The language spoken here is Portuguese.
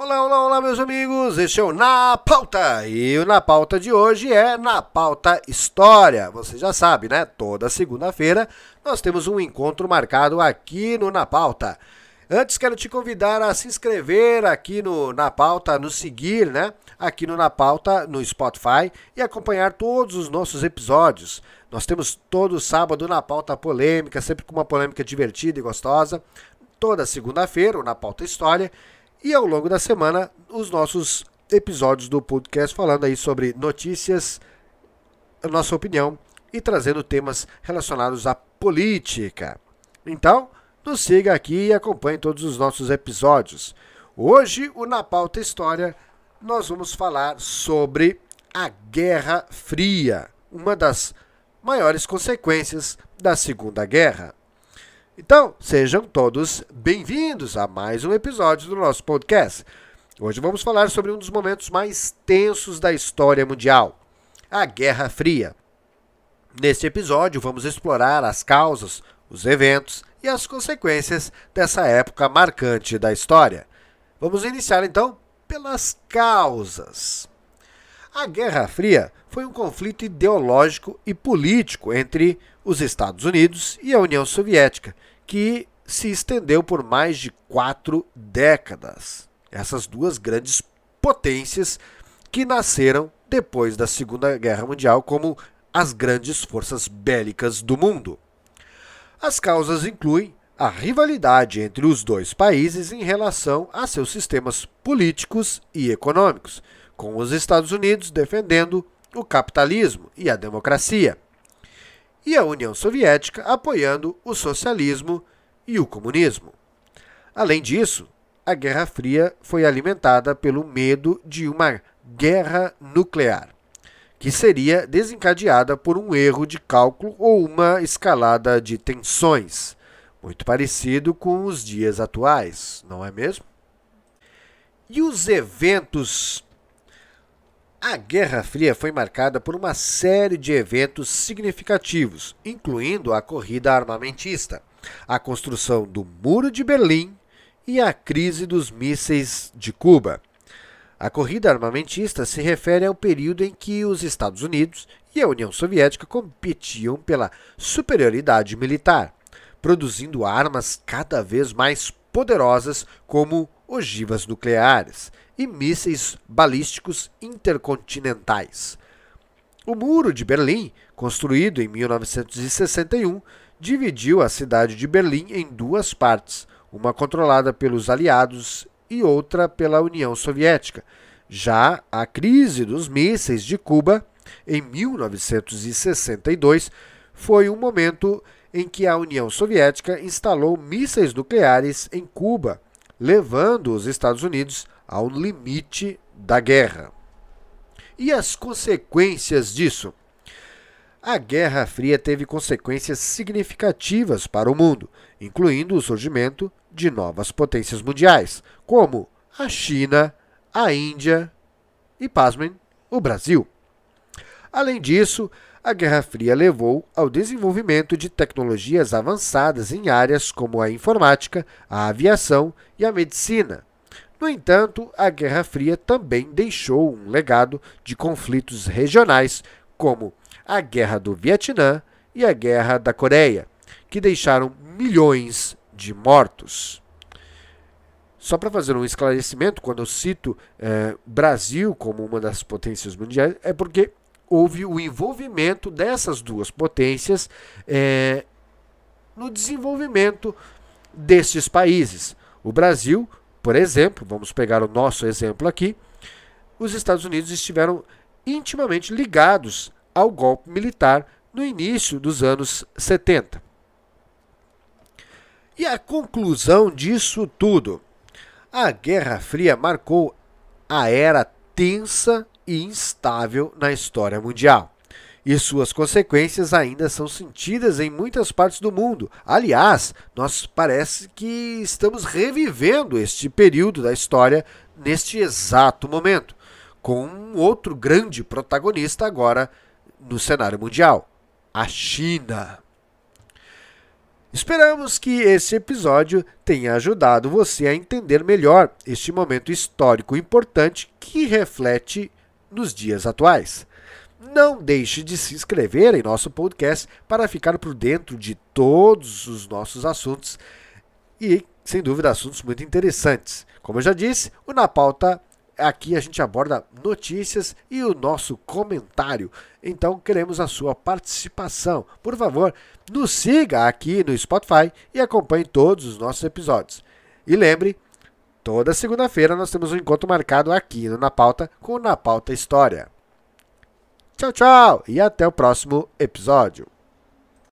Olá, olá, olá, meus amigos. Este é o Na Pauta. E o Na Pauta de hoje é Na Pauta História. Você já sabe, né? Toda segunda-feira nós temos um encontro marcado aqui no Na Pauta. Antes, quero te convidar a se inscrever aqui no Na Pauta, nos seguir, né? Aqui no Na Pauta, no Spotify e acompanhar todos os nossos episódios. Nós temos todo sábado na pauta polêmica, sempre com uma polêmica divertida e gostosa. Toda segunda-feira, o Na Pauta História e ao longo da semana os nossos episódios do podcast falando aí sobre notícias, nossa opinião e trazendo temas relacionados à política. Então, nos siga aqui e acompanhe todos os nossos episódios. Hoje, o Na Pauta História, nós vamos falar sobre a Guerra Fria, uma das maiores consequências da Segunda Guerra. Então, sejam todos bem-vindos a mais um episódio do nosso podcast. Hoje vamos falar sobre um dos momentos mais tensos da história mundial, a Guerra Fria. Neste episódio, vamos explorar as causas, os eventos e as consequências dessa época marcante da história. Vamos iniciar então pelas causas. A Guerra Fria foi um conflito ideológico e político entre os Estados Unidos e a União Soviética, que se estendeu por mais de quatro décadas. Essas duas grandes potências que nasceram depois da Segunda Guerra Mundial como as grandes forças bélicas do mundo. As causas incluem a rivalidade entre os dois países em relação a seus sistemas políticos e econômicos, com os Estados Unidos defendendo o capitalismo e a democracia, e a União Soviética apoiando o socialismo e o comunismo. Além disso, a Guerra Fria foi alimentada pelo medo de uma guerra nuclear, que seria desencadeada por um erro de cálculo ou uma escalada de tensões, muito parecido com os dias atuais, não é mesmo? E os eventos a Guerra Fria foi marcada por uma série de eventos significativos, incluindo a corrida armamentista, a construção do Muro de Berlim e a crise dos mísseis de Cuba. A corrida armamentista se refere ao período em que os Estados Unidos e a União Soviética competiam pela superioridade militar, produzindo armas cada vez mais poderosas como ogivas nucleares e mísseis balísticos intercontinentais. O Muro de Berlim, construído em 1961, dividiu a cidade de Berlim em duas partes, uma controlada pelos aliados e outra pela União Soviética. Já a crise dos mísseis de Cuba, em 1962, foi um momento em que a União Soviética instalou mísseis nucleares em Cuba, levando os Estados Unidos ao limite da guerra. E as consequências disso? A Guerra Fria teve consequências significativas para o mundo, incluindo o surgimento de novas potências mundiais, como a China, a Índia e, pasmem, o Brasil. Além disso, a Guerra Fria levou ao desenvolvimento de tecnologias avançadas em áreas como a informática, a aviação e a medicina, no entanto, a Guerra Fria também deixou um legado de conflitos regionais, como a Guerra do Vietnã e a Guerra da Coreia, que deixaram milhões de mortos. Só para fazer um esclarecimento, quando eu cito é, Brasil como uma das potências mundiais, é porque houve o envolvimento dessas duas potências é, no desenvolvimento destes países. O Brasil por exemplo, vamos pegar o nosso exemplo aqui, os Estados Unidos estiveram intimamente ligados ao golpe militar no início dos anos 70. E a conclusão disso tudo? A Guerra Fria marcou a era tensa e instável na história mundial e suas consequências ainda são sentidas em muitas partes do mundo. Aliás, nós parece que estamos revivendo este período da história neste exato momento, com um outro grande protagonista agora no cenário mundial, a China. Esperamos que esse episódio tenha ajudado você a entender melhor este momento histórico importante que reflete nos dias atuais. Não deixe de se inscrever em nosso podcast para ficar por dentro de todos os nossos assuntos e, sem dúvida, assuntos muito interessantes. Como eu já disse, o Na Pauta aqui a gente aborda notícias e o nosso comentário. Então queremos a sua participação. Por favor, nos siga aqui no Spotify e acompanhe todos os nossos episódios. E lembre, toda segunda-feira nós temos um encontro marcado aqui no Na Pauta com o Na Pauta História. Tchau, tchau e até o próximo episódio.